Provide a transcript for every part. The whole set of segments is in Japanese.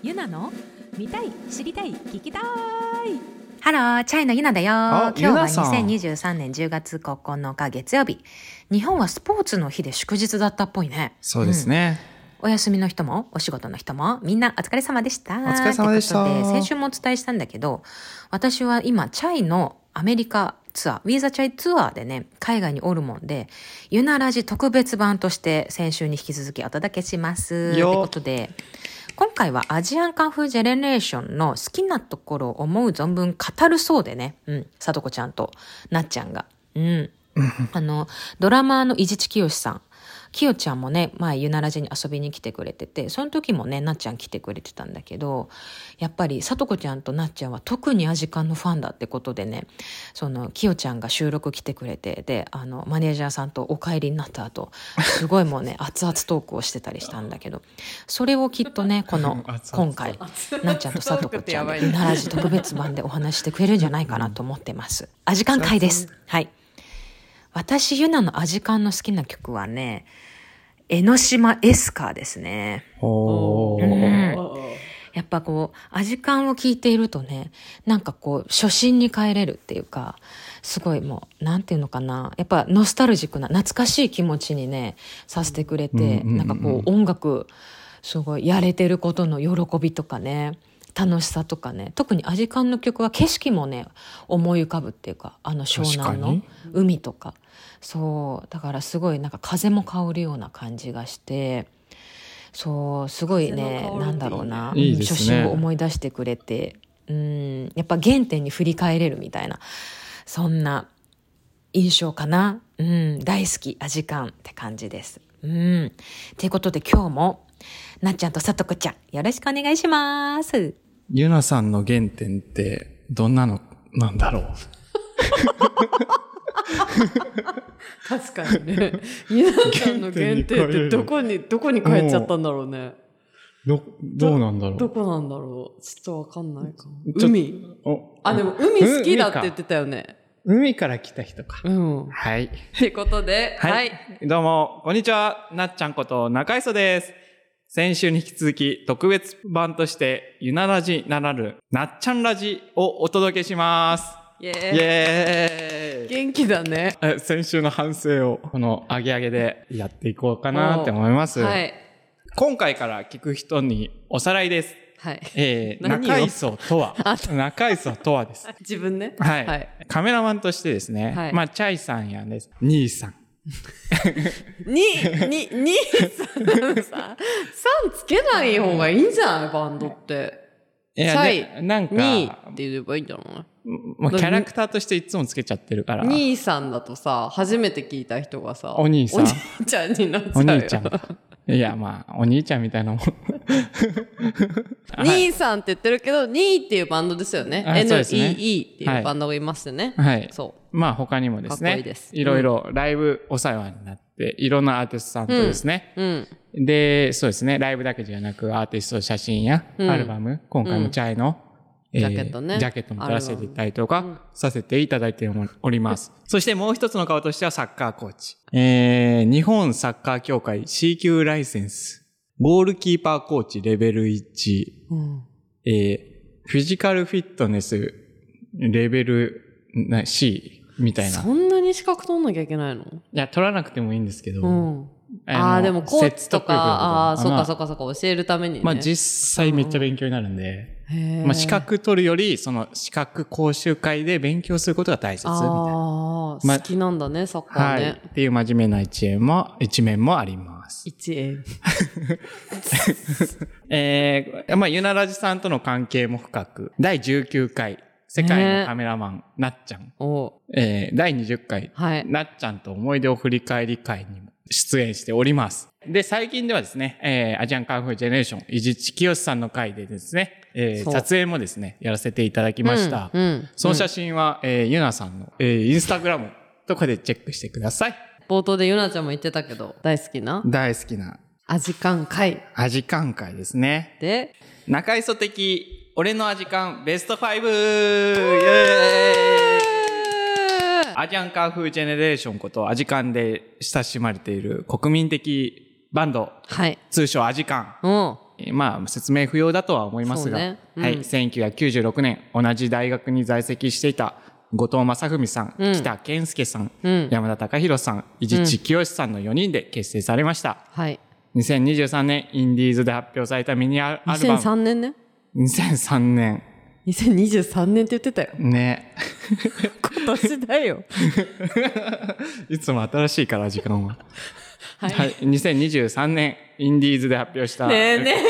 ゆなの見たい知りたい聞きたい。 Hello, CHAI のゆなだよ。今日はゆなさん2023年10月9日月曜日。日本はスポーツの日で祝日だったっぽいね。そうですね。お休みの人もお仕事の人もみんなお疲れ様でした。お疲れ様でした。で先週もお伝えしたんだけど、私は今、チャイのアメリカツアー、 We The CHAI Tour でね、海外におるもんで、ユナラジ特別版として先週に引き続きお届けします。というよことで、今回はアジアンカンフージェネレーションの好きなところを思う存分語るそうでね、うん、さとこちゃんとなっちゃんが。うん。あの、ドラマーの伊地知清さん。きよちゃんもね、前、ゆならじに遊びに来てくれてて、その時もね、なっちゃん来てくれてたんだけど、やっぱり、さとこちゃんとなっちゃんは特にアジカンのファンだってことでね、その、きよちゃんが収録来てくれて、で、あの、マネージャーさんとお帰りになった後、すごいもうね、熱々トークをしてたりしたんだけど、それをきっとね、この、今回、なっちゃんとさとこちゃんで、ゆならじ特別版でお話してくれるんじゃないかなと思ってます。アジカン会です。はい。私、ユナのアジカンの好きな曲はね、江ノ島エスカーですね。うんやっぱこう、アジカンを聴いているとね、なんかこう、初心に帰れるっていうか、すごいもう、なんていうのかな。やっぱノスタルジックな、懐かしい気持ちにね、させてくれて、うんなんかこう、音楽、すごい、やれてることの喜びとかね、楽しさとかね、特にアジカンの曲は景色もね、思い浮かぶっていうか、あの湘南の海とか。そう、だからすごいなんか風も香るような感じがして、そう、すごいね、なんだろうな、ね初心を思い出してくれて、うん、やっぱ原点に振り返れるみたいな、そんな印象かな。うん、大好き、アジカンって感じです。うん。ということで今日も、なっちゃんとさとこちゃん、よろしくお願いします。ゆなさんの原点って、どんなのなんだろう？確かにね。ゆなさんの限定ってどこに、どこに帰っちゃったんだろうね。ど、どうなんだろう？どこなんだろう？ちょっとわかんないかも。海。おあ、でも海好きだって言ってたよね。海から来た人か。うん。っはい。てことで、はい。はい。どうも、こんにちは。なっちゃんこと中磯です。先週に引き続き特別版として、ゆなラジならぬ、なっちゃんラジをお届けします。イイエーイ。エーイ元気だね。え先週の反省を、この上げ上げでやっていこうかなって思います。はい。今回から聞く人におさらいです。はい。えー、中磯とは、中磯とはです。自分ね。はい、はい。カメラマンとしてですね、はいまあ、チャイさんやです、兄さん。に、に、に、さ、さんつけない方がいいんじゃないバンドって。いやなんか、にって言えばいいんじゃない？まあ、キャラクターとしていつもつけちゃってるから。兄さんだとさ、初めて聞いた人がさ、お兄さんお兄ちゃんになっちゃうよ。お兄ちゃん。いや、まあ、お兄ちゃんみたいなもん。は い兄さんって言ってるけど、ニーっていうバンドですよね。あそうですね NEE っていうバンドがいますよね。はい。そまあ、他にもですね。かっこいいですろいろライブお世話になって、いろんなアーティストさんとですね。う。うん。で、そうですね。ライブだけじゃなく、アーティスト写真や、うんアルバム、今回もチャイの、えジャケットねジャケットも撮らせていただいたりとか、させていただいております。そしてもう一つの顔としてはサッカーコーチ。えー、日本サッカー協会 C 級ライセンス、ゴールキーパーコーチレベル1、うん。えー、フィジカルフィットネスレベルな C みたいな。いそんなに資格取んなきゃいけないの？や、取らなくてもいいんですけど、うん。のああー、でもコーチとか、ああー、そうかそうか。かそうか、教えるためにね。まあ実際めっちゃ勉強になるんで、まあ資格取るより、その資格講習会で勉強することが大切みたいな。ああ、ま好きなんだね、サッカーはい。ね。っていう真面目な一面も、一面もあります。一円。えー、まあ、ゆならじさんとの関係も深く、第19回、世界のカメラマン、なっちゃん。おえー、第20回、はい。なっちゃんと思い出を振り返り会にも出演しております。で、最近ではですね、えー、アジアンカンフージェネレーション、伊地知清さんの会でですね、えー、撮影もですね、やらせていただきました。うんうんその写真は、えー、ゆなさんの、えー、インスタグラムとかでチェックしてください。冒頭でゆなちゃんも言ってたけど、大好きな？大好きなアジカン会アジカン会ですね。で、中磯的、俺のアジカンベスト 5! イエーイアジアンカンフージェネレーションことアジカンで親しまれている国民的バンド、はい。通称アジカン。うん。まあ、説明不要だとは思いますが、ねうんはい、1996年、同じ大学に在籍していた後藤正文さん、うん北健介さん、うん山田隆弘さん、伊地知清さんの4人で結成されました。はい。2023年、インディーズで発表されたミニアルバム。2003年ね。2003年。2023年って言ってたよ。ね。今年だよ。いつも新しいから、時間は。は いはい。2023年、インディーズで発表した。ねえねえ、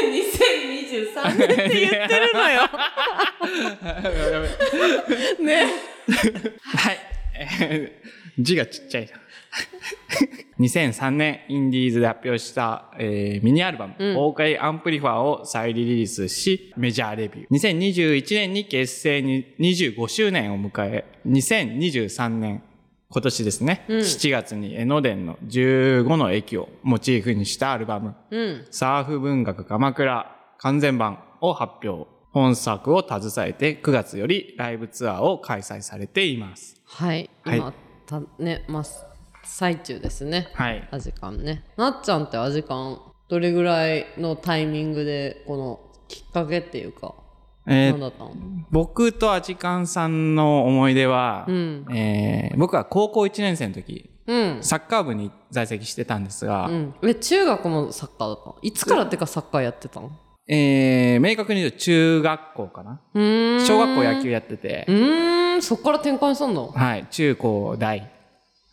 2023年って言ってるのよ。ねはい。えー字がちっちゃい。2003年、インディーズで発表した、えーミニアルバム、崩壊アンプリファーを再リリースし、メジャーレビュー。2021年に結成に25周年を迎え、2023年、今年ですね、7月に江ノ電の15の駅をモチーフにしたアルバム、うん。サーフ文学鎌倉完全版を発表。本作を携えて9月よりライブツアーを開催されています。はい。はい今、たね、まあ、最中ですね。はい。アジカンね。なっちゃんってアジカン、どれぐらいのタイミングで、このきっかけっていうか、えー何だったの？僕とアジカンさんの思い出は、うん。えー僕は高校1年生の時、うん。サッカー部に在籍してたんですが、うん。え、中学もサッカーだったの？いつからってかサッカーやってたの？えー明確に言うと中学校かな。小学校野球やっててう、ーん、そっから転換したんだ。はい、中高大っ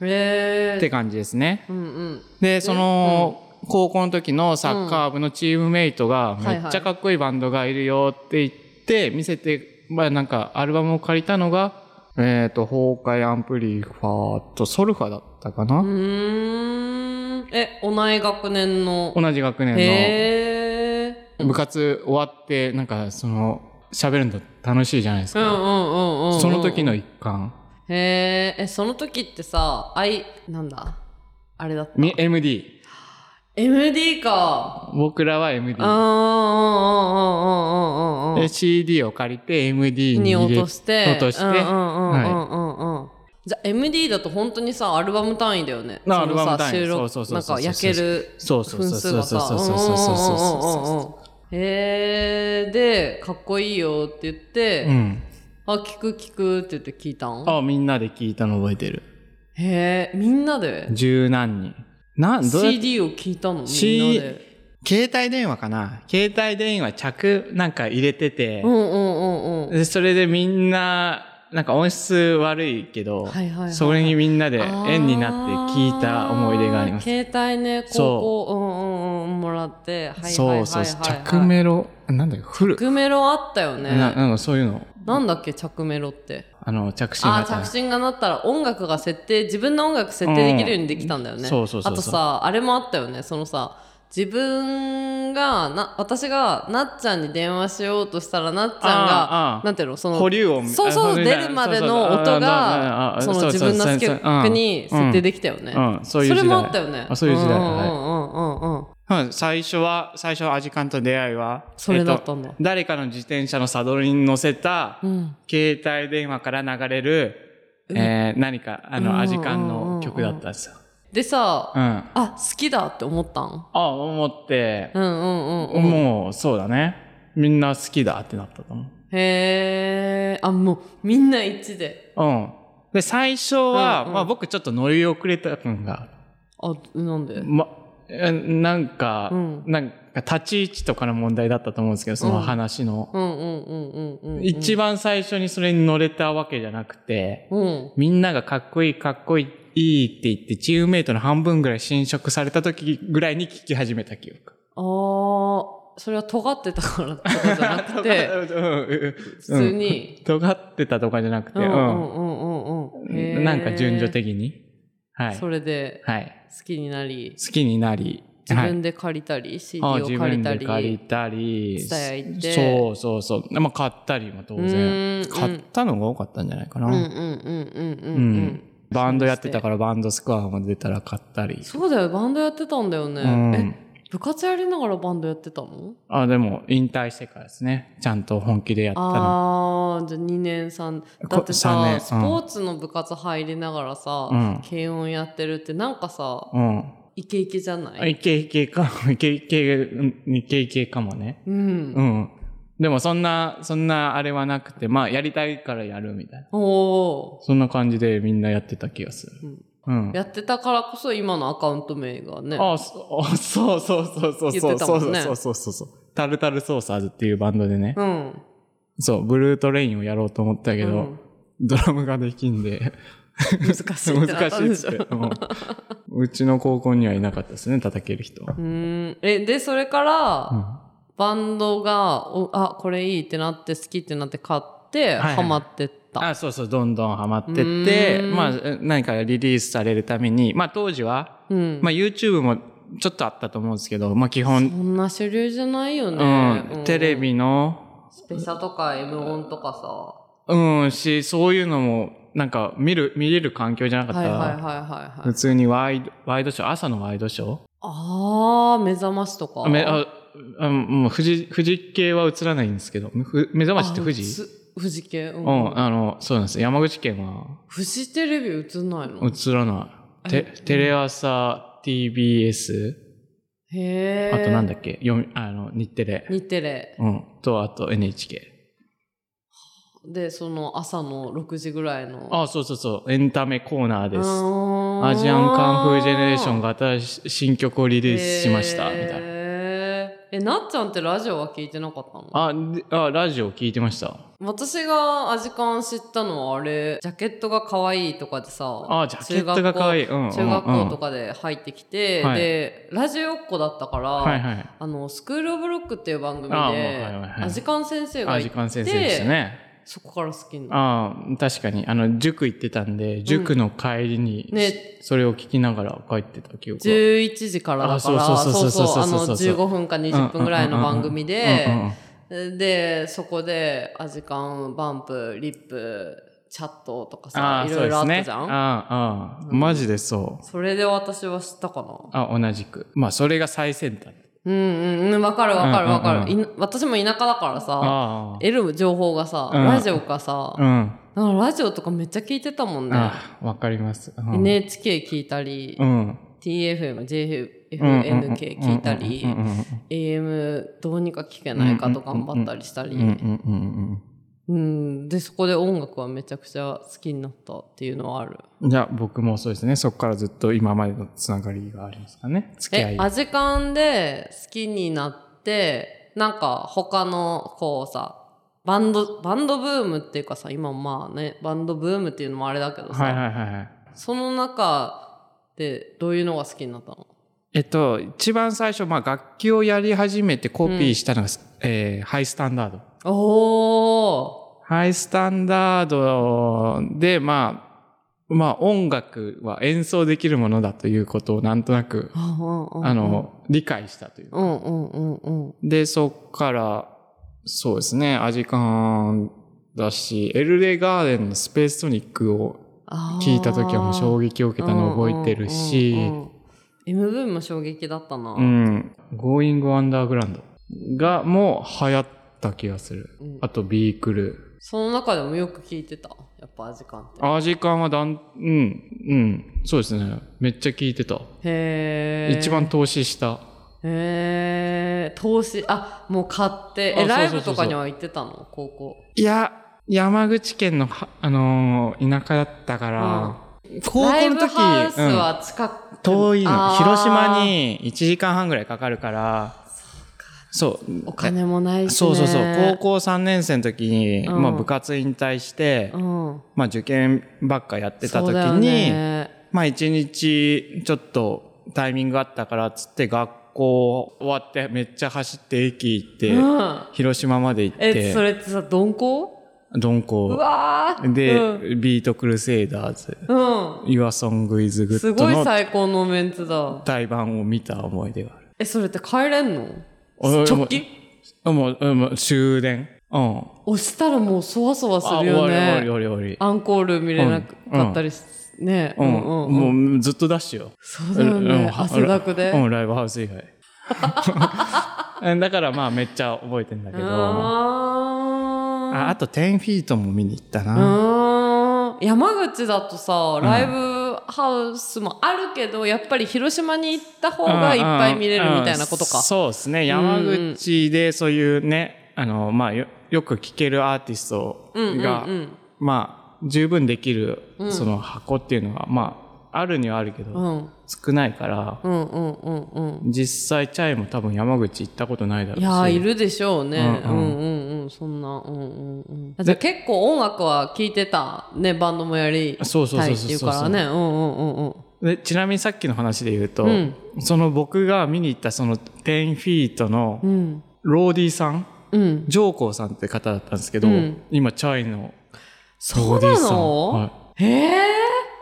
へえ。て感じですね。うんうん。で、その、高校の時のサッカー部のチームメイトが、めっちゃかっこいいバンドがいるよって言って、見せて、まあなんか、アルバムを借りたのが、えっ、と、崩壊アンプリファーとソルファだったかな、うーん。え、同い学年の。同じ学年。の部活終わって、なんか、その、喋るの楽しいじゃないですか。うんうんうんうん。その時の一環。へえ、え、その時ってさ、I、なんだ？あれだった？み MD。MD か。僕らは MD うん。うんうんうんうんうんうんうん。で、CD を借りて MD に落として。落として、うんうんうんうんはうんうん。じゃあ MD だと本当にさ、アルバム単位だよね。あそのさアルバム単位そうそうそうなんか焼けるそうそう分そうそう数がさ。そうそうそうそうそうそううんうんうんうんへえ、で、かっこいいよって言って、うん。あ、聞く聞くって言って聞いたん？あ、みんなで聞いたの覚えてる。へえ、みんなで？十何人。なん、どう CD を聞いたの？みんな C で？携帯電話かな？携帯電話着なんか入れててう、んうんうんうん。でそれでみんな、なんか音質悪いけど、はいはいはいはいそれにみんなで円になって聞いた思い出があります。携帯ね、高校、うんうんうん、もらって、はいはいはいはい、そうそうそう、着メロ、なんだっけ、フル。着メロあったよね。ななんかそういうの、なんだっけ、着メロって？あの、着信あ型あ、着信が鳴ったら音楽が設定、自分の音楽設定できるようにできたんだよね。うんそうそうそうあとさ、あれもあったよね。そのさ、自分が、な、私がなっちゃんに電話しようとしたら、なっちゃんが、ーなんていうの、その、保留音そうそう、あ出るまでの音が、その自分の曲に設定できたよね。うん、そういう時代。それもあったよね。あそういう時代。うんうんはいうんうんうん。うん最初は、最初、アジカンと出会いは、それだったんだえと誰かの自転車のサドルに乗せた、うん。携帯電話から流れる、えー何か、あうんの、アジカンの曲だったんですよ。でさ、うん。あ、あ、好きだって思ったん？思って、うんうんうんうん。もう、そうだね。みんな好きだってなったと思う。へえ、あ、もう、みんな一致で。うん。で、最初は、うんうんまあ僕ちょっと乗り遅れた感が、あ、なんで？ま、えなんか、うんなんか立ち位置とかの問題だったと思うんですけど、その話の。うんうんうんうんうんうん。一番最初にそれに乗れたわけじゃなくて、うん。みんながかっこいいかっこいいって言って、チームメイトの半分ぐらい侵食された時ぐらいに聞き始めた記憶。あー、それは尖ってたからとかじゃなくて、普 普通に。尖ってたとかじゃなくて、うんううんうんうんうん。へーなんか順序的に。はい。それではい。好きになり、好きになり。自はい分で借りたり、CD あを借りたり。で借りたり。ツタヤ行ってそうそうそう。まあ買ったりも当然。ん買ったのが多かったんじゃないかな。うんうんうんうんうん。バンドやってたからバンドスコアも出たら買ったり。そうだよ、バンドやってたんだよね。部活やりながらバンドやってたの？あ、でも引退してからですね。ちゃんと本気でやったの。あー、じゃあ2年3、こだって三年さ、スポーツの部活入りながらさ、うん軽音やってるってなんかさ、うん。イケイケじゃない？イケイケか、イケイケ、うんイケイケかもね。うん。うん。でもそんな、そんなあれはなくて、まあやりたいからやるみたいな。おそんな感じでみんなやってた気がする。うん。ーやってたからこそ今のアカウント名がね。あそあそうそうそうそう言そうそうそうそうそう。タルタルソーサーズっていうバンドでね。うん。そう、ブルートレインをやろうと思ったけど、うんドラムができんで、難しいってな 難しいって。うちの高校にはいなかったですね、叩ける人は。うーん。え、で、それから、うんバンドが、おあ、これいいってなって、好きってなって買っハマってった。あ、そうそう、どんどんハマってってまあ、何かリリースされるために、まあ当時は、うん。まあ YouTube もちょっとあったと思うんですけど、まあ基そ本、んな主流じゃないようね。ん、テレビの、スペシャとか M1 とかさ。うん、し、そういうのも、なんか見る、見れる環境じゃなかった。はいはいはいはいはい。普通にワイド、ワイドショー、朝のワイドショー？あー、目覚ましとか。あめああもう富士、富士系は映らないんですけど、ふ目覚ましって富士？富士系。う。うんん、あの、そうなんです。山口県は？富士テレビ映んないの？映らない。てテレ朝、TBS、へー。あとなんだっけ、読み、あの、日テレ。日テレ。うん。と、あと NHK。で、その朝の6時ぐらいの。あ、そうそうそう。エンタメコーナーです。あアジアンカンフージェネレーションが新曲をリリースしました、みたいな。な。え、なっちゃんってラジオは聞いてなかったの？あ、であ、ラジオ聞いてました。私がアジカン知ったのはあれ、ジャケットが可愛いとかでさ。あジャケットが可愛いうんうんうん中学校とかで入ってきて、はいで、ラジオっ子だったから、はいはい。あの、スクールオブロックっていう番組で、あはいはいはいアジカン先生があ、いて、時間先生でしたね。そこから好きになっああ、確かに。あの、塾行ってたんで、塾の帰りに、ねそれを聞きながら帰ってた記憶た。が。11時からだから、あそうそうそうそうあの、そうそうそう15分か20分ぐらいの番組でで、そこで、アジカン、バンプ、リップ、チャットとかあさ、あ、いろいろあ。ったじゃん、ああ、ああ、マジでそう。それで私は知ったかな？あ、同じく。まあ、それが最先端。うんうんうん、わかるわかるわかる、うんうんい私も田舎だからさ。得る情報がさ、うんラジオかさ、うん。だからラジオとかめっちゃ聞いてたもんね。わかります。うん NHK 聞いたり、うん。TFM、JFNK 聞いたりうん、うんうん AM どうにか聞けないかと頑張ったりしたり、うんうんうんうん、で、そこで音楽はめちゃくちゃ好きになったっていうのはある。うん。じゃあ、僕もそうですね。そこからずっと今までのつながりがありますかね。付き合い、。えアジカンで好きになって、なんか他の、こうさ、バンド、バンドブームっていうかさ、今まあね、バンドブームっていうのもあれだけどさ、はいはいはいはい。その中でどういうのが好きになったの？えっと、一番最初、まあ、楽器をやり始めてコピーしたのが、えーハイスタンダード。おーハイスタンダードで、まあ、まあ、音楽は演奏できるものだということをなんとなく、あの、理解したという。うんうんうんうん。で、そっから、そうですね、アジカンだし、エルレガーデンのスペーストニックを聞いた時はもう衝撃を受けたのを覚えてるし、MV も衝撃だったな。うん。Going Underground がもう流行った気がする。うんあとビークル。その中でもよく聞いてた？やっぱアジカンって。アジカンはだん、うん、うん。そうですね。めっちゃ聞いてた。へー。一番投資した。へー。投資、あ、もう買って。え、あライブとかには行ってたの？高校。いや、山口県のは、あのー田舎だったから、高ライブ校の時、ハウスうんは近く、遠いの。広島に1時間半ぐらいかかるから、そう。お金もないし、ね。そうそうそう。高校3年生の時に、うんまあ部活引退して、うん。まあ受験ばっかやってた時に、ねまあ一日ちょっとタイミングあったからっつって学校終わってめっちゃ走って駅行って、うん。広島まで行っえ、そて、れってさ、鈍行？う鈍行。わーで、うん。 BEAT CRUSADERS、うん。Your Song is Good のすごい最高のメンツだ。対バンを見た思い出がある。え、それって帰れんの？俺直帰？もう、もうもう終電。うん。押したらもうそわそわすあ、るよ終わり終わりね。終わり終わり。アンコール見れなかったりし、ね。うん、うんうんうん。もうずっとダッシュよ。そうだよね。うん汗だくで。うん、ライブハウス以外。だからまあめっちゃ覚えてんだけど。あああと10フィートも見に行ったーな。山口だとさ、ライブハウスもあるけど、やっぱり広島に行った方がいっぱい見れるみたいなことか。うん。そうですね。山口でそういうね、あの、まあよ、よく聴けるアーティストが、うんうんうんまあ、十分できる、その箱っていうのが、まあ、あるにはあるけど、うん。少ないから、うんうんうんうん。実際チャイも多分山口行ったことないだろうし。いやー、いるでしょうね。ううんんうんうん。そんな、うんうんうん。じゃあ結構音楽は聴いてた。ね、バンドもやりそうそうたそうそういっていうからね。うんうんうんうん。でちなみにさっきの話で言うと、うんその僕が見に行ったその10フィートのうん。ローディーさん、うん。上皇さんって方だったんですけど、うん今チャイのそうローディーさん。なのはいへえ。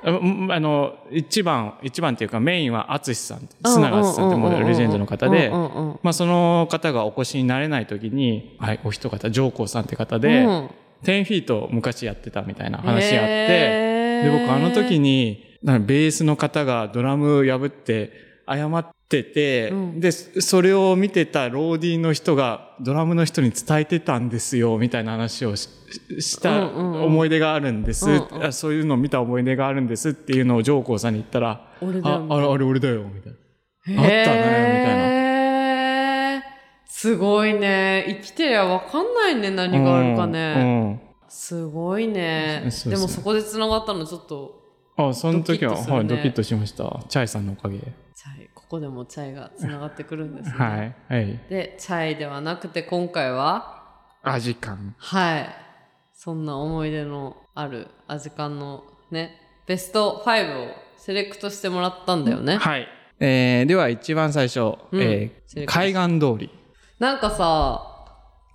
あの、一番、一番っていうかメインは淳さん、砂川淳さんってモデル、レジェンドの方でまあその方がお越しになれない時に、はい、お一方、上皇さんって方で、うん。10フィート昔やってたみたいな話があって、で、僕あの時に、ベースの方がドラム破って謝ってて、うんで、それを見てたローディーの人がドラムの人に伝えてたんですよ、みたいな話をししたうんうんうん思い出があるんです、うんうんあそういうのを見た思い出があるんですっていうのを上皇さんに言ったら、俺あ、あれ、あれ俺だよ、みたいな。あったねみたいなすごいね。生きてりゃわかんないね、何があるかね。すごいねそう。そうでもそこで繋がったのちょっと、うん。あ、その時は、ドキッとするねはい、ドキッとしました。チャイさんのおかげで。チャイ、ここでもチャイが繋がってくるんですね。はい。はい。で、チャイではなくて今回は、味感。はい。そんな思い出のあるアジカンのね、ベスト5をセレクトしてもらったんだよね。はい。えー、では一番最初、うんえー、海岸通り。なんかさ、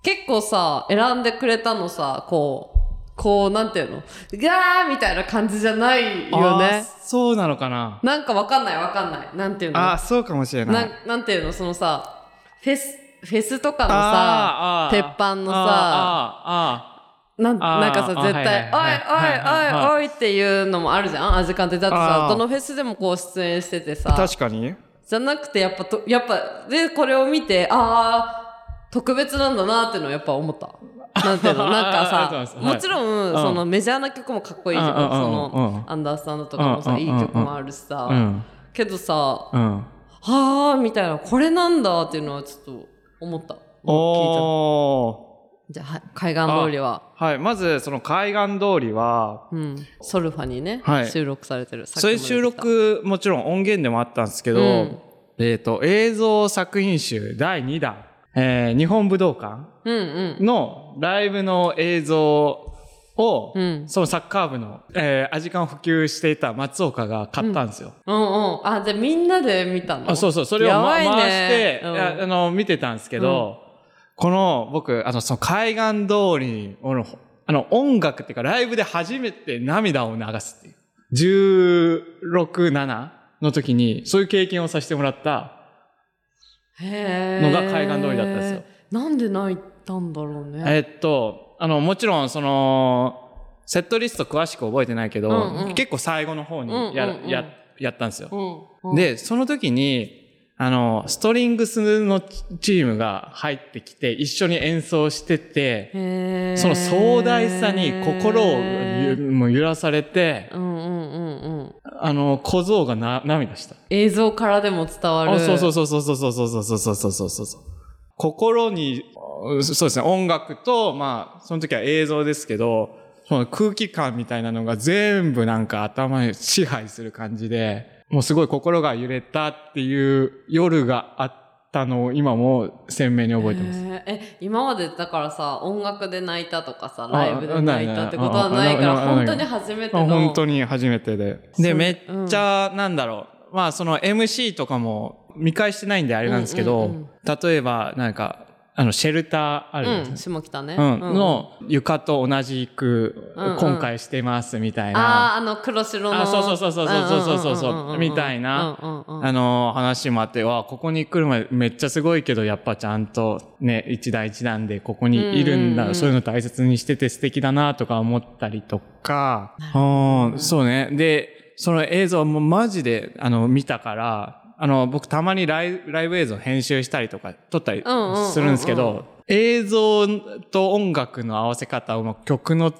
結構さ、選んでくれたのさ、こう、こう、なんていうの？ガーみたいな感じじゃないよあねー。そうなのかな？なんかわかんないわかんない。なんていうの？あー、そうかもしれな。ないんなんていうの？そのさ、フェス、フェスとかのさ、鉄板のさあななんかさ、絶対、おいおいおいおいっていうのもあるじゃん？アジカンって。だってさ、どのフェスでもこう出演しててーさ、確かに。じゃなくてやっぱと、やっぱ、で、これを見て、あー、特別なんだなっていうのをやっぱ思った。なんていうの？なんかさ、もちろん、はいそのメジャーな曲もかっこいいじゃん。そうんの、アンダースタンドとかもさ、うんいい曲もあるしさ。うん。けどさ、はうん。あーみたいな、これなんだっていうのはちょっと思った。聞い。た。じゃあ、はい海岸通りは、はい。まず、その海岸通りは、うん、ソルファにね、はい収録されてる。そういう収録、もちろん音源でもあったんですけど、うんえっ、と、映像作品集第2弾、えー日本武道館うんうん。のライブの映像を、うんそのサッカー部の、えー、アジカンを普及していた松岡が買ったんですよ。うんうん。あ、じゃあみんなで見たの？あそうそう、それを、ま回して、うんあの、見てたんですけど、この、僕、あの、その海岸通りの、あの、音楽っていうか、ライブで初めて涙を流すっていう。16、7の時に、そういう経験をさせてもらった、のが海岸通りだったんですよ。なんで泣いたんだろうね。えっと、あの、もちろん、その、セットリスト詳しく覚えてないけど、うんうん結構最後の方にや,、や、やったんですよ。うんうん、で、その時に、あの、ストリングスのチームが入ってきて、一緒に演奏してて、その壮大さに心をゆもう揺らされて、うんうんうんうん。あの、小僧がな涙した。映像からでも伝わる。あそうそうそうそうそうそうそうそうそうそうそうそうそう。心に、そうですね、音楽と、まあ、その時は映像ですけど、その空気感みたいなのが全部なんか頭に支配する感じで、もうすごい心が揺れたっていう夜があったのを今も鮮明に覚えてます。へーえ、今までだからさ、音楽で泣いたとかさ、あライブで泣いたってことはないから、本当に初めてあの。本当に初めてで。で、めっちゃ、なんだろう。まあ、その MC とかも見返してないんであれなんですけど、うんうんうん例えば、なんか、あの、シェルターある、うん、下北ね。うん。の床と同じく、今回してますみたいな。ああ、あの、黒白の。あ、そうそうそうそうそうそうそうみたいな、あの、話もあって、わ、ここに来るまでめっちゃすごいけど、やっぱちゃんとね、一段一段でここにいるんだ、そういうの大切にしてて素敵だなとか思ったりとか、うん、そうね。で、その映像もマジで、あの、見たから、あの、僕たまにライブライブ映像編集したりとか撮ったりうんうんうんうん。するんですけど、映像と音楽の合わせ方を曲の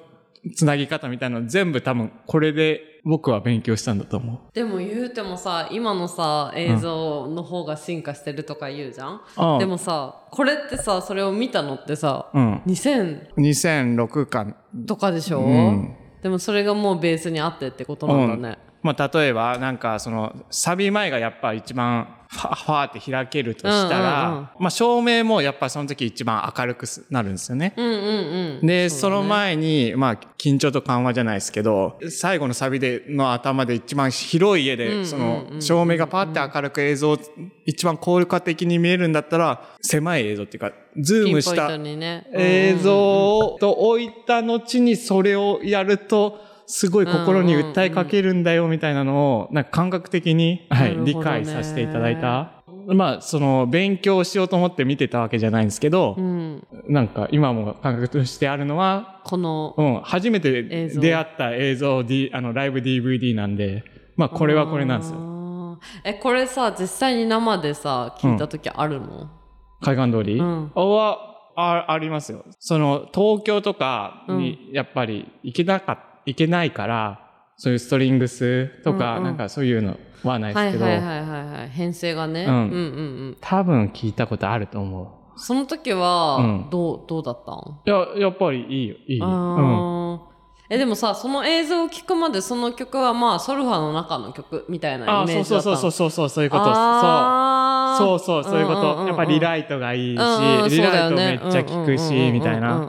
つなぎ方みたいなの全部多分これで僕は勉強したんだと思でも言うてもさ今のさ映像の方が進化してるとか言うじゃん、う。でもさこれってさそれを見たのってさうん。2000 2006か。とかでしょ、うん。でもそれがもうベースにあってってことなんだね、まあ、例えば、なんか、その、サビ前がやっぱ一番、ファファーって開けるとしたら、うんうんうん。まあ、照明もやっぱその時一番明るくすなるんですよね。うん、うんうん。で、そ,、その前に、まあ、緊張と緩和じゃないですけど、最後のサビでの頭で一番広い家で、その、照明がパーって明るく映像、一番効果的に見えるんだったら、狭い映像っていうか、ズームした映像と置いた後にそれをやると、すごい心に訴えかけるんだよみたいなのを、なんか感覚的に、はい、理解させていただいた。まあ、その、勉強しようと思って見てたわけじゃないんですけどう、ん、なんか今も感覚としてあるのは、このうん、初めて出会った映像、D、あの、ライブ DVD なんで、まあ、これはこれなんですよ。よえこれさ実際に生でさ聞いた時あるの、海岸通り、うん。は、あ、ありますよ。その、東京とかに、やっぱり行けなかっ行けないから、そういうストリングスとか、うんうんなんかそういうのはないですけど、はいはいはいはいはい編成がね、うんうんうんうん多分聞いたことあると思その時はうんどう、どうだったん？う。いや、やっぱりいいよ、いいよ。うん。えでもさその映像を聞くまでその曲はまあソルファの中の曲みたいなあイメージだったそうそうそうそうそう、そういうこと。そう。そうそう、そういうこんんんと。んやっぱリライトがいいし、うんうんリライトめっちゃ効くし、みたいな。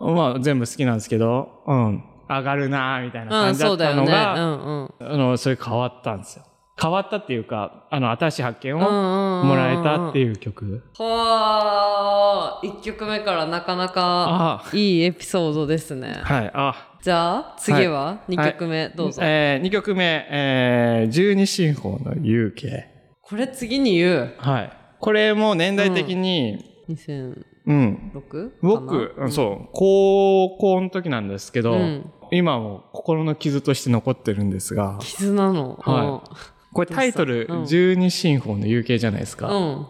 まあ、全部好きなんですけど、うん。上がるなーみたいなうん感じだったのが、うんうん。あの、それ変わったんですよ。変わったっていうか、あの、新しい発見をももらえたっていう曲。はあ1曲目からなかなかあ。いいエピソードですね。はい、あ。じゃあ次は？2はい。曲目どうぞ、えー、2曲目、えー、十二進法の遊景。これ次に言う？はい。これも年代的に、2006うん。か僕、なそう、高校の時なんですけど、うん。今も心の傷として残ってるんですが、傷なの？はこれタイトルう、ん。十二進法の遊景じゃないですか。うん。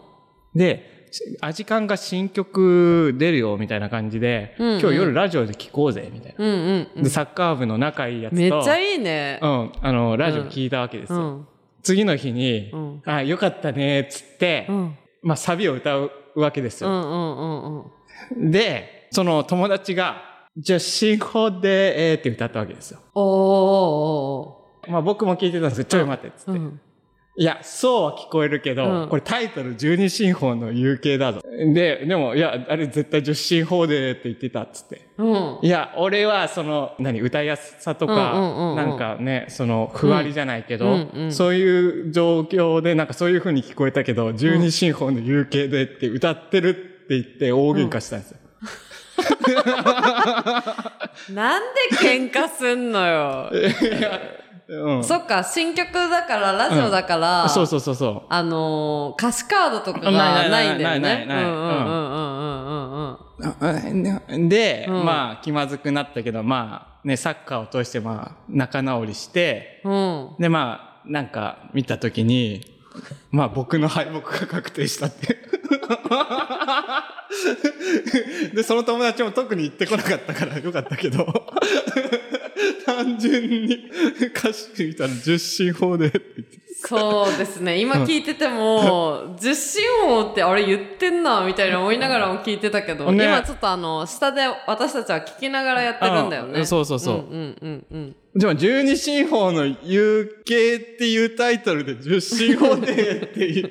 で、アジカンが新曲出るよみたいな感じで、うんうん。今日夜ラジオで聴こうぜみたいな。うんうんうん。で、サッカー部の仲いいやつと、めっちゃいいね。うん、あの、ラジオ聞いたわけですよ。うん。次の日に、うん。あ、よかったね、っつって、うん。まあ、サビを歌うわけですよ。うんうんうんうんで、その友達が、じゃあ、進行で、えーって歌ったわけですよ。おーおまあ、僕も聞いてたんですけど、ちょい待って、っつって。うんいや、そうは聞こえるけど、うんこれタイトル十二進法の有形だぞ。で、でも、いや、あれ絶対十進法でって言ってたっつって。うんいや、俺はその、何、歌いやすさとか、うんうんうんうんなんかね、その、ふわりじゃないけど、うんうんそういう状況で、なんかそういう風に聞こえたけど、十二進法の有形でって歌ってるって言って大喧嘩したんですよ。なんで喧嘩すんのよ うん。そっか新曲だからラジオだから、そうそうそうそう。あのー歌詞カードとかがないんだよね。ないないないうんうんうんうんうんうん。で、うんまあ、気まずくなったけど、まあ、ね、サッカーを通して、まあ、仲直りして、うん。で、まあ、なんか、見たときに、まあ、僕の敗北が確定したって。で、その友達も特に言ってこなかったからよかったけど、単純に歌詞見たら十進法で。そうですね。今聞いてても、十進法ってあれ言ってんな、みたいな思いながらも聞いてたけど、ね今ちょっとあの、下で私たちは聞きながらやってるんだよね。あそうそうそううんうんうんうん。でも、十二進法の有形っていうタイトルで十進法でっていう。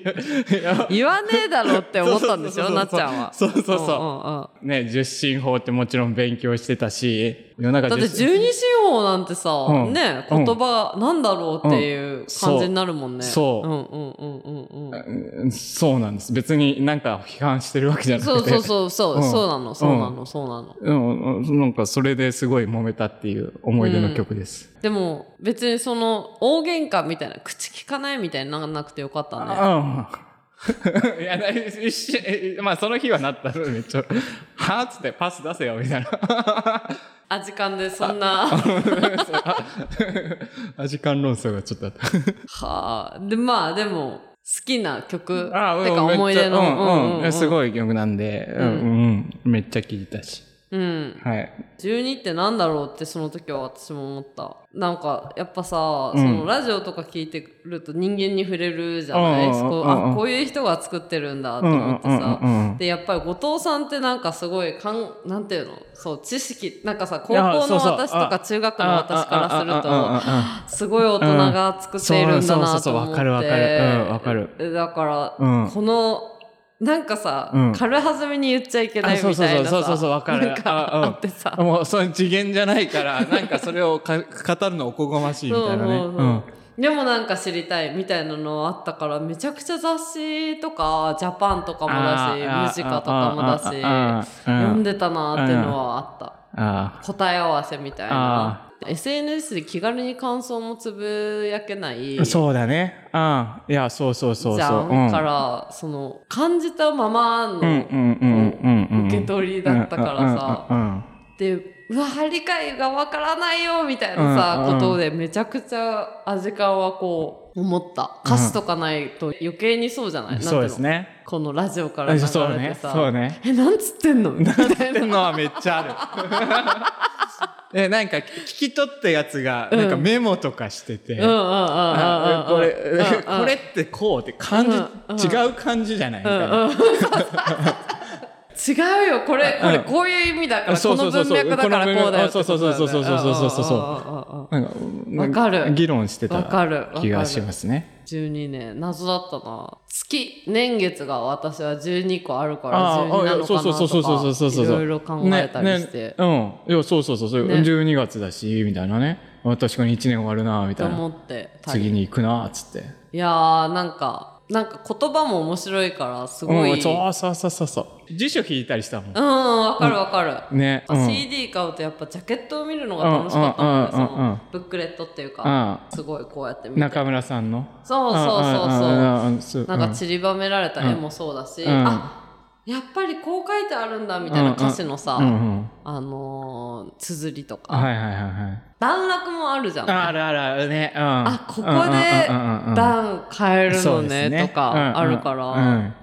言わねえだろって思ったんでしょ、なっちゃんは。そうそうそううんうんうんね、十進法ってもちろん勉強してたし、世の中だって十十二進法なんてさ、うんね、うん言葉なんだろうっていう感じになるもんね。そううんうんうんうんそうなんです。別になんか批判してるわけじゃなくて。そうそうそうそう、うんそうなの、そうなの、そうなの。うんうん、なんかそれですごい揉めたっていう思い出の曲です。でも別にその大喧嘩みたいな口聞かないみたいにならなくてよかったね。うん。いや、だ一瞬、えまあその日はなったのめっちゃ、はぁっつってパス出せよみたいな。アジカンでそんな、味感論争がちょっとあった。はあ。で、まあでも好きな曲。あてか思い出の。うんうん、うんうんすごい曲なんで、うんうん、めっちゃ聴いたし。うん。はい。12ってなんだろうってその時は私も思った。なんかやっぱさ、うん。そのラジオとか聞いてると人間に触れるじゃない、うんそこうんうん。あこういう人が作ってるんだとうん思ってさ、でやっぱり後藤さんってなんかすごいかんなんていうの？そう知識なんかさ高校の私とか中学の私からするとすごい大人が作っているんだなと思って。だから、うん。この、なんかさ、うん。軽はずみに言っちゃいけないみたいなそうそうそうわかる。なんかあうん。あってさ。もうその次元じゃないから、なんかそれをか 語るのおこがましいみたいなね。そうそうそうでもなんか知りたいみたいなのあったからめちゃくちゃ雑誌とかジャパンとかもだしムジカとかもだし読んでたなっていうのはあった。あ答え合わせみたいあな SNS で気軽に感想もつぶやけないあ。そうだね。うん。いや、そうそうそうそう。じゃん、うんからその感じたままのうんうんうんうんうん。受け取りだったからさ、うんうんうんうんでうわ理解がわからないよみたいなさ、うんうんことでめちゃくちゃ味感はこう思った歌詞とかないと余計にそうじゃない、なんそうのですね。このラジオから流れてそうね。さ、そうね。えなんつってんの？みたいなってのはめっちゃある。え、なんか聞き取ったやつが、なんかメモとかしてて、これ、これってこうって感じ、違う感じじゃないみたいな。違うよ。これこれうん。こういう意味だ。からそうこの文脈だからこうだよそうそうそうそうそうそうそうそうそうなんかわかる議論してた気がしますね。12ね謎だったな。月年月が私は12個あるかあらあ12なのかなとかいろいろ考えたりして、ねねうん。いや、そうそうそう。そう。ね。12月だし、みたいなね。あ確かに1年終わるな、みたいな。次に行くな、つって。いやーなんかなんか言葉も面白いからすごい、うん、そうそうそうそう。そう。辞書引いたりしたもん。うんわかるわかる、ね。うん。CD 買うとやっぱジャケットを見るのが楽しかったもんね、うんうんうんうん。そのブックレットっていうか、うすごいこうやって見て。中村さんの？そうそうそうそう。うんそうなんか散りばめられた絵もそうだし、うん。あやっぱりこう書いてあるんだみたいな歌詞のさ、うんうん。あのー、綴りとか、はいはいはいはい。段落もあるじゃん。あるあるあるね。うん。あ、ここでうんうんうんうんうん段変えるのですねとかあるから、うんうん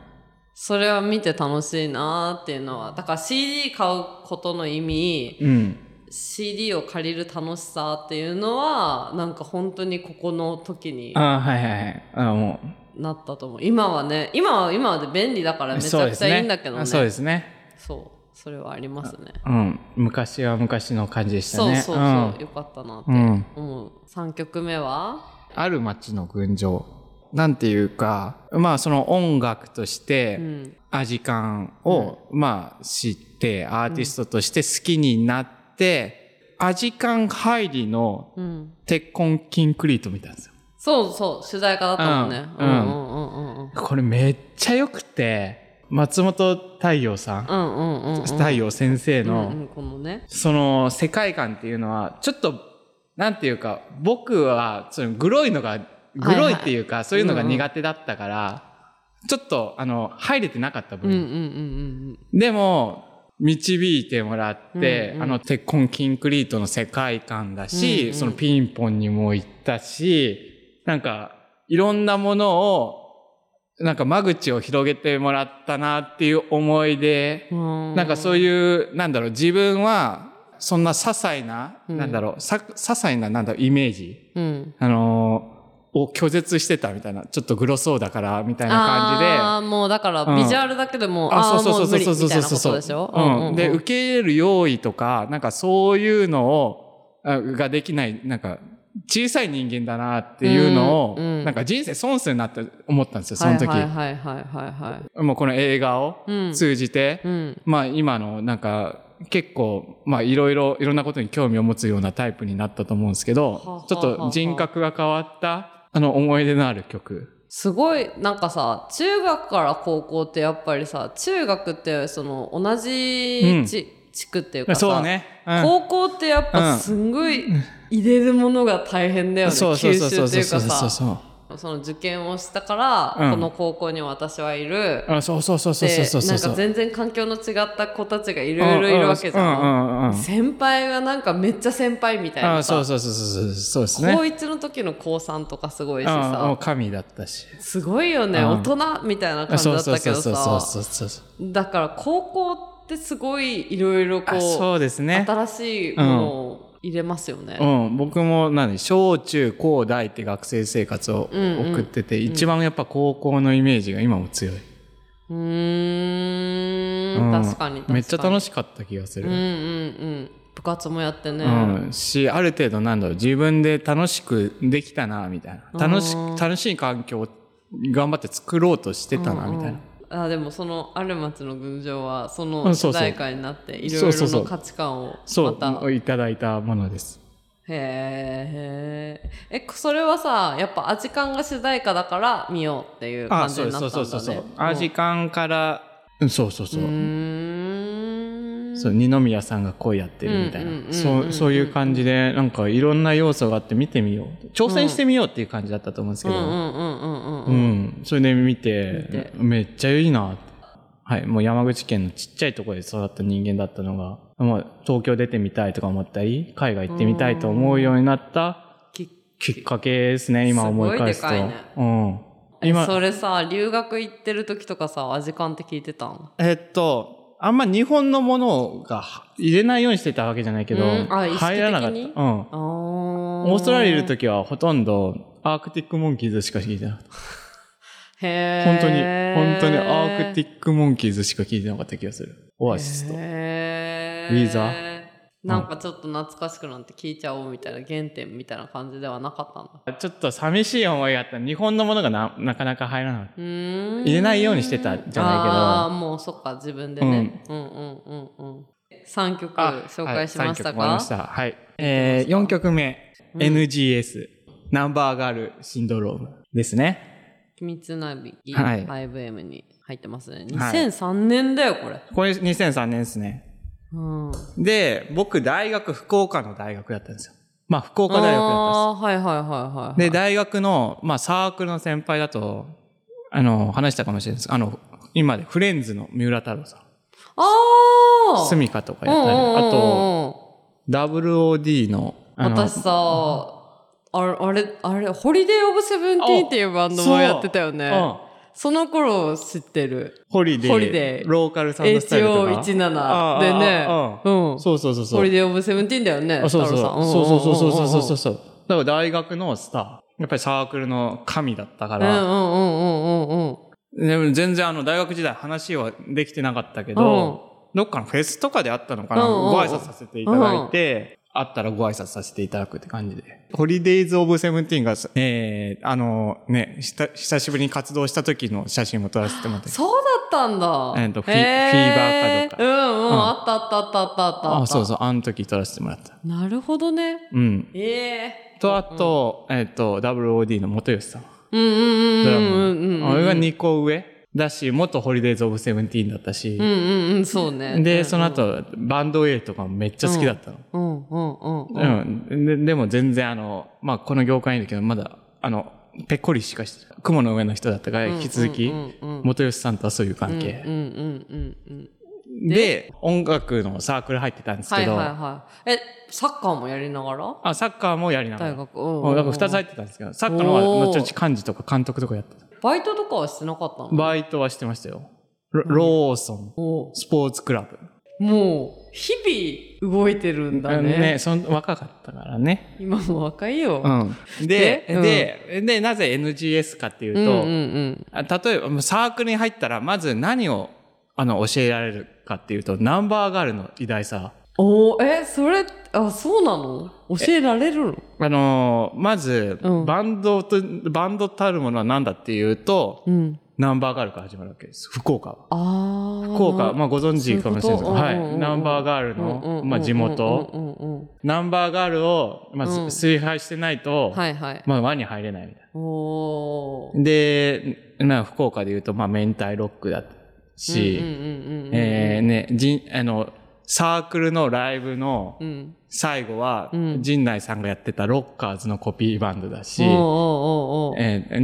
それは見て楽しいなーっていうのは、だから CD 買うことの意味、うん。CD を借りる楽しさっていうのは、なんか本当にここの時にあはいはいはい。あもなったと思う。今はね、今は今で便利だからう。めちゃくちゃいいんだけどね。そうですね。そう。それはありますね。うん。昔は昔の感じでしたね。そうそうそう、んよかったなってうん思う。3曲目は？ある町の群青。なんていうか、まあその音楽として、うん。アジカンを、まあ知って、アーティストとして好きになって、アジカン入りのうん。鉄痕キンクリート見たんですよ。そうそう、取材家だったもんね。ううんんうんうんうんうん。これめっちゃ良くて、松本太陽さん、うんうんうんうん。太陽先生の、うんうん、このね。その世界観っていうのは、ちょっと、なんていうか、僕は、そのグロいのが、グロいっていうか、そういうのが苦手だったから、ちょっと、あの、入れてなかった部分。うんうんうんうんでも、導いてもらって、うんうんあの、鉄痕キンクリートの世界観だし、うんうんそのピンポンにも行ったし、なんか、いろんなものを、なんか間口を広げてもらったなっていう思いで、うん。なんかそういう。なんだろう、自分は、そんな些細な、うんなんだろう、さ、些細な、なんだろう、イメージ、うん。あのーを拒絶してたみたいな、ちょっとグロそうだから、みたいな感じで、ああ、もうだから、うんビジュアルだけでも、ああ、もう無理みたいなことでしょ？うん。で、受け入れる用意とか、なんかそういうのを、あができない、なんか、小さい人間だなっていうのを、うんうんなんか人生損するなって思ったんですよ、その時。はいはいはいはいはい。もうこの映画をうん通じて、うん。まあ今のなんか、結構、まあいろいろ、いろんなことに興味を持つようなタイプになったと思うんですけどはあはあはあ、ちょっと人格が変わった、あの思い出のある曲。すごい、なんかさ、中学から高校ってやっぱりさ、中学ってその同じ地,、地区っていうかさ、そうね。うん高校ってやっぱすんごい入れるものが大変だよね、そうそう吸そうそう収っていうかさ、その受験をしたから、うんこの高校に私はいる。あそうそうそうそうでそうそうそう。なんか全然環境の違った子たちがいろいろいるわけじゃん。先輩がなんかめっちゃ先輩みたいなそう、そうそうそうそうそうですね。高1の時の高3とかすごいしさ、神だったし。すごいよね、うん大人みたいな感じそうだったけどそうそうそうさ、そうそう。だから高校っってすごいいろいろこあうそうですね。新しいものを入れますよね。うん、僕も何小中高大って学生生活を送ってて、一番やっぱ高校のイメージが今も強い。うーん、うん確かに。めっちゃ楽しかった気がする。うんうんうん。部活もやってね。うん、しある程度なんだろう自分で楽しくできたなみたいな楽しうん楽しい環境を頑張って作ろうとしてたなみたいな、あでもその「ある町の群青」はそうんの主題歌になっていろいろな価値観をそまたういただいたものです。へー。えそれはさやっぱアジカンが主題歌だから見ようっていうあ感じそうそうになったんだね。そうそうそうアジカンから。うんそうそうそう。うーんそう二宮さんが声やってるみたいな。そうそういう感じでなんかいろんな要素があって見てみよう。挑戦してみようっていう感じだったと思うんですけど、それで見てめっちゃいいな。ってはい、もう山口県のちっちゃいところで育った人間だったのが、もう東京出てみたいとか思ったり、海外行ってみたいと思うようになったききっかけですね、今思い返すと。うん。え今、それさ留学行ってる時とかさアジカンって聞いてたん？えっと、あんま日本のものが入れないようにしてたわけじゃないけど、うん入らなかった。うん。あーオーストラリアいる時はほとんどアークティックモンキーズしか聞いてなかった。へ本当に、ー本当にアークティックモンキーズしか聞いてなかった気がする。オアシスと。へウィザーなんかちょっと懐かしくなって聞いちゃおうみたいな原点みたいな感じではなかったんだ。ちょっと寂しい思いがあった。日本のものがななかなか入らなかった。うーん入れないようにしてたじゃないけどああ、もうそっか、自分でね。うん、うん、うんうん3曲紹介しましたはい、3曲終わりまか、した。はい。えー、4曲目、NGS、ナンバーガールシンドロームですね。秘密なびきはい 5M に入ってますね。はい2003年だよ、これ。これ2003年ですね。うん。で、僕大学、福岡の大学だったんですよ。まあ、福岡大学だったんです。あーはいはいはいはい。で、大学の、まあ、サークルの先輩だと、あの、話したかもしれないです。あの、今でフレンズの三浦太郎さん。ああスミカとかやったり、あと、と、WOD の、あの私さ、あれ、あれ、あれ、 Holiday of Seventeen っていうバンドもやってたよね。うんその頃知ってる。ホリデー、ホリデー LOCAL SOUND STYLE とか？HO17 でねうんそうそうそうそう。ホリデー・オブ・セブンティーンだよね。あそうそうそうそうそうそうそうそううんそう。だから大学のスター。やっぱりサークルの神だったかうんうんら。うんうんうんうんでも全然あの大学時代話はできてなかったけど、どっかのフェスとかであったのかな、うんうんうんご挨拶させていただいて、あったらご挨拶させていただくって感じで。ホリデイズ・オブ・セブンティーンが、えー、あのね、ひた久しぶりに活動した時の写真も撮らせてもらって。そうだったんだ。えっとフィーバーかどうかうんうん、うんあったあったあったあったあった。あ、そうそう、あの時撮らせてもらった。なるほどね。うん。ええと、あと、えっ、と、WOD の元吉さん。うんうんうんうんうんうん。あれが2個上？だし、元ホリデイズ・オブ・セブンティーンだったしうん、うんうん、そうね。で、うんその後、バンド A とかもめっちゃ好きだったの。うんうんうんうん。うん。ででも全然あの、まあ、この業界にいるけど、まだ、あの、ぺっこりしかして、雲の上の人だったから、引き続きうんうんうん、元吉さんとはそういう関係。うんうんうんうん。で、音楽のサークル入ってたんですはいけど、はいはい。え、サッカーもやりながら？あ、サッカーもやりながら。大学。うんうんだから2つ入ってたんですけど、サッカーの方は後々幹事とか監督とかやってた。バイトとかはしてなかったの？バイトはしてましたよ。ロローソン、おスポーツクラブ。もう、日々動いてるんだね。ね、そん若かったからね。今も若いよ。うん。で、でうんで、で、なぜ NGS かっていうと、例えばサークルに入ったら、まず何をあの教えられるかっていうと、ナンバーガールの偉大さ。おーえ、それ、あ、そうなの？教えられるの？あのーまず、うんバンドと、バンドたるものは何だっていうと、うん。ナンバーガールから始まるわけです。福岡は。あー。福岡、まあご存知かもしれないですけど、はい。そういうこと？ナンバーガールの、まあ地元、うんうんうんうんナンバーガールを、まずうん崇拝してないと、はいはい。まあ輪に入れないみたいおー。な。で、な福岡で言うと、まあ明太ロックだし、うんうんうんうん。えーね、じん、あの、サークルのライブのうん。最後は、うん陣内さんがやってたロッカーズのコピーバンドだし、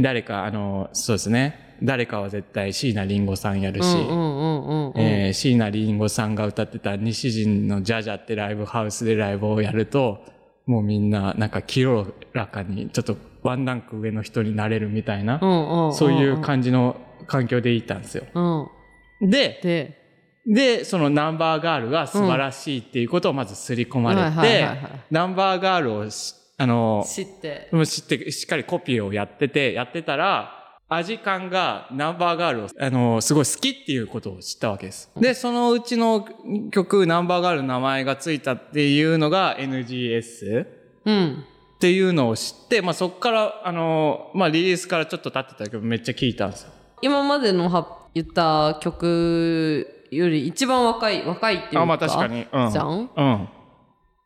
誰か、あの、そうですね、誰かは絶対椎名林檎さんやるし、椎名林檎さんが歌ってた西陣のジャジャってライブハウスでライブをやると、もうみんななんか清らかにちょっとワンランク上の人になれるみたいな、そういう感じの環境でいたんですよ。うん。で、で、で、そのナンバーガールが素晴らしいっていうことをまず刷り込まれてナンバーガールをし、あの、知って。もう知って、しっかりコピーをやってて、やってたら、アジカンがナンバーガールを、あの、すごい好きっていうことを知ったわけです。で、そのうちの曲、ナンバーガールの名前がついたっていうのが NGS うん。っていうのを知って、まあそっから、あの、まあリリースからちょっと経ってたけど、めっちゃ聞いたんですよ。今までのは言った曲より一番若い、若いっていうか。あ、まあ確かに。うん。じゃん？うん。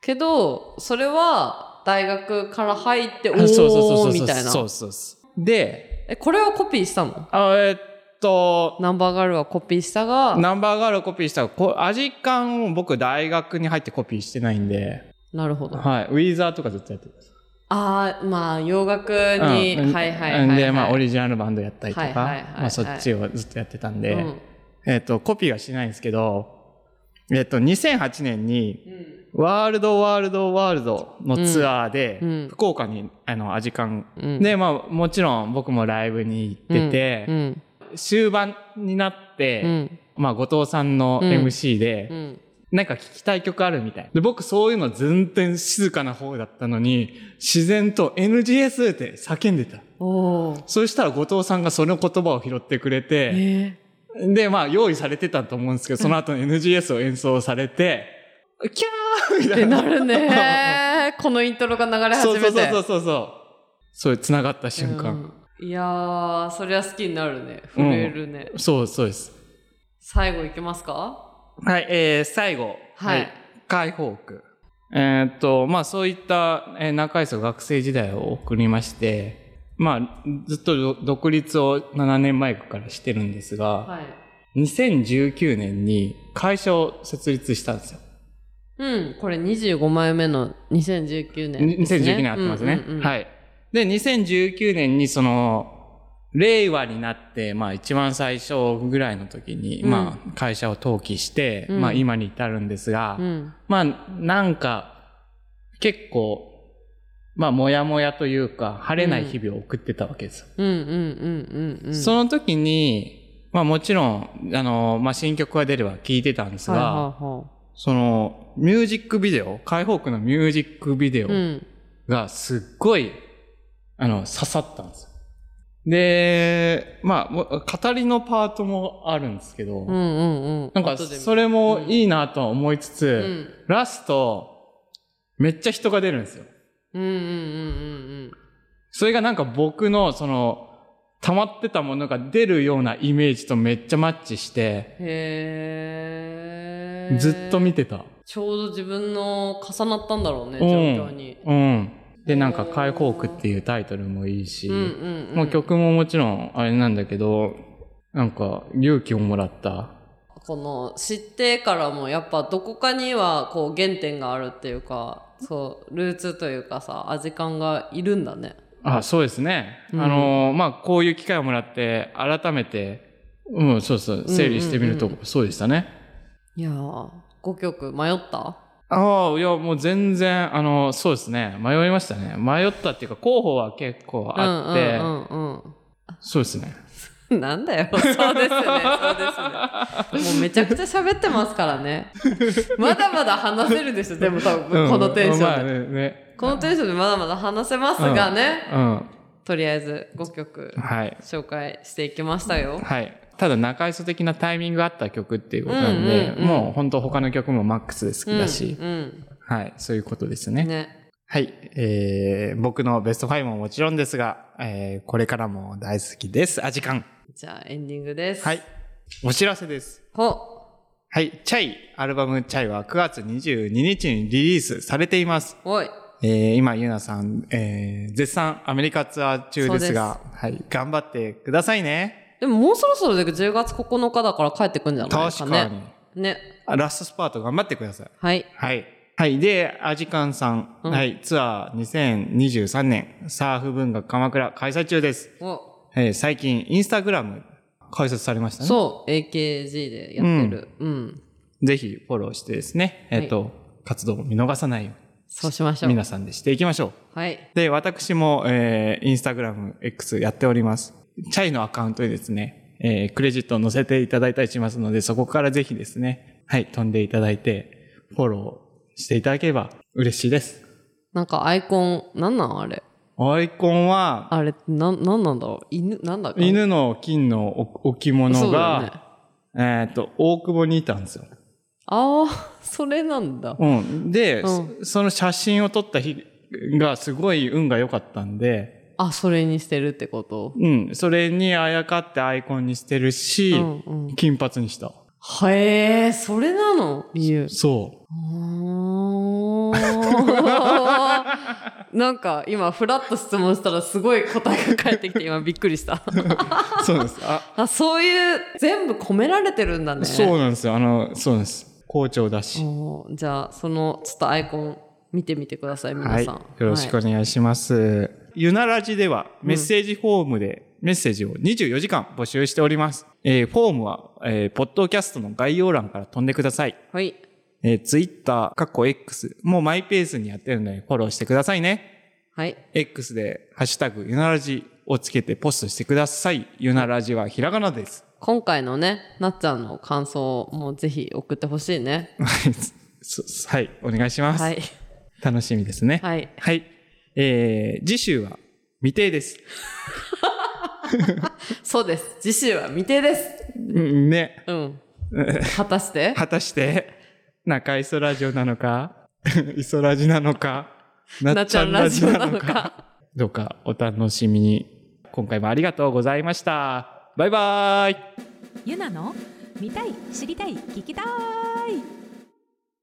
けど、それは大学から入って、おそうそうそうそう。ーみたいな。そうそうそう。で、え、これはコピーしたの？あえっと、ナンバーガールはコピーしたが、ナンバーガールをコピーしたこアジカンを僕大学に入ってコピーしてないんで、なるほど。はい。ウィーザーとかずっとやってます。ああ、まあ、洋楽に、うんはいはいはい、はい。で、まあ、オリジナルバンドやったりとか、はいはいはいはいまあ、そっちをずっとやってたんで、うんえっ、と、コピーはしないんですけど、えっ、と、2008年に、ワールドワールドワールドのツアーで、福岡に、あの、アジカン、うんで、まあ、もちろん僕もライブに行ってて、うん。終盤になって、うん。まあ、後藤さんの MC で、うん。なんか聞きたい曲あるみたい。で、僕そういうの全然静かな方だったのに、自然と NGS って叫んでた。そしたら後藤さんがその言葉を拾ってくれて、えで、まあ用意されてたと思うんですけど、その後 NGS を演奏されて、キャーみー。ってたいな。なるね このイントロが流れ始そうめて。そうそうそうそう。そういう繋がった瞬間。うんいやー、そりゃ好きになるね。震えるね。そうそうです。最後いきますか？はい、えー、最後。はい解放区。えーっと、まあそういった、えー中井さん学生時代を送りまして、まあずっとど独立を7年前からしてるんですが、はい。2019年に会社を設立したんですよ。うん、これ25枚目の2019年です、ね。2019年あってますね。うんうんうんはい。で、2019年にその、令和になって、まあ一番最初ぐらいの時に、うんまあ会社を登記して、うんまあ今に至るんですが、うん。まあなんか、結構、まあもやもやというか、晴れない日々を送ってたわけですよ。うんうんうんうんうん。その時に、まあもちろん、あの、まあ新曲が出れば聴いてたんですが、はいはいはその、ミュージックビデオ、解放区のミュージックビデオい。うん。がすっごい、あの、刺さったんですよ。で、まあ語りのパートもあるんですけど、うんうんうん。なんか、それもいいなとは思いつつ、うんラスト、めっちゃ人が出るんですよ。うんうんうんうんそれがなんか僕の、その、溜まってたものが出るようなイメージとめっちゃマッチして、うん。へー。ずっと見てた。ちょうど自分の重なったんだろうね、うん状況に。うん。で、なんか、解放区っていうタイトルもいいし、うんう曲ももちろんあれなんだけど、なんか勇気をもらった。この知ってからもやっぱどこかにはこう原点があるっていうか、そう、ルーツというかさ、味感がいるんだね。あ、そうですね。うんあの、まあこういう機会をもらって、改めて、うん、そうそう、整理してみると、うんうんそうでしたね。いやー、5曲迷った？ああ、いや、もう全然、あの、そうですね。迷いましたね。迷ったっていうか、候補は結構あって、うんうんうんそうですね。うん。なんだよ。そうですね。そうですね。もうめちゃくちゃ喋ってますからね。まだまだ話せるでしょ、でも多分、このテンシまあョンで。ねね。このテンションでまだまだ話せますがね。うん。とりあえず5曲はい。紹介していきましたよ。はい。ただ中磯的なタイミングがあった曲っていうことなんで、うんうんうんもう本当他の曲もマックスで好きだし、うん。はい、そういうことですうんね。ね。はい、えー、僕のベスト5ももちろんですが、えー、これからも大好きです。あ、時間。じゃあエンディングです。はい。お知らせです。ほはい、チャイ、アルバムチャイは9月22日にリリースされています。おい。えー、今、ゆうなさん、えー、絶賛アメリカツアー中ですが、はい、頑張ってくださいね。でももうそろそろで10月9日だから帰ってくんじゃないですかね。確かに。ね。あラストスパート頑張ってください。はい。はい。はい。で、アジカンさん、うんはい、ツアー2023年、サーフ文学鎌倉開催中です。おえー最近、インスタグラム開設されましたね。そう、AKG でやってる。うん。ぜひフォローしてですね、えっ、と、活動を見逃さないように、そうしましょう。皆さんでしていきましょう。はい。で、私も、えー、インスタグラム X やっております。チャイのアカウントでですね、えークレジットを載せていただいたりしますので、そこからぜひですね、はい、飛んでいただいて、フォローしていただければ嬉しいです。なんかアイコン、なんなんあれ？アイコンは、あれ、なん、なんなんだろう？犬、なんだか犬の金の置置物そうだよねが、えっ、と、大久保にいたんですよ。ああ、それなんだ。うん。で、うそその写真を撮った日がすごい運が良かったんで、あ、それにしてるってこと？うん。それにあやかってアイコンにしてるし、うんうん。金髪にした。へえ、それなの？理由。そう。なんか今フラッと質問したらすごい答えが返ってきて今びっくりした。そうです。あ、あ、そういう全部込められてるんだね。そうなんですよ。あの、そうなんです。校長だし。じゃあそのちょっとアイコン見てみてください皆はい。さん。よろしくお願いします。ゆならじではメッセージフォームでメッセージを24時間募集しております。えーフォームは、えーポッドキャストの概要欄から飛んでください。はい。はい。えー、Twitter、過去 X、もうマイペースにやってるのでフォローしてくださいね。はい。X でハッシュタグゆならじをつけてポストしてください。ゆならじはひらがなです。今回のね、なっちゃんの感想もぜひ送ってほしいね。は いそはい、お願いします。はい。楽しみですね。はい。はい。えー、次週は未定です。そうです。次週は未定です。うんね。うん。果たして？果たして、中磯ラジオなのか、磯ラジなのか、なっちゃんラジオなのか、どうかお楽しみに。今回もありがとうございました。バイバーイ。ゆなの見たい知りたい聞きたい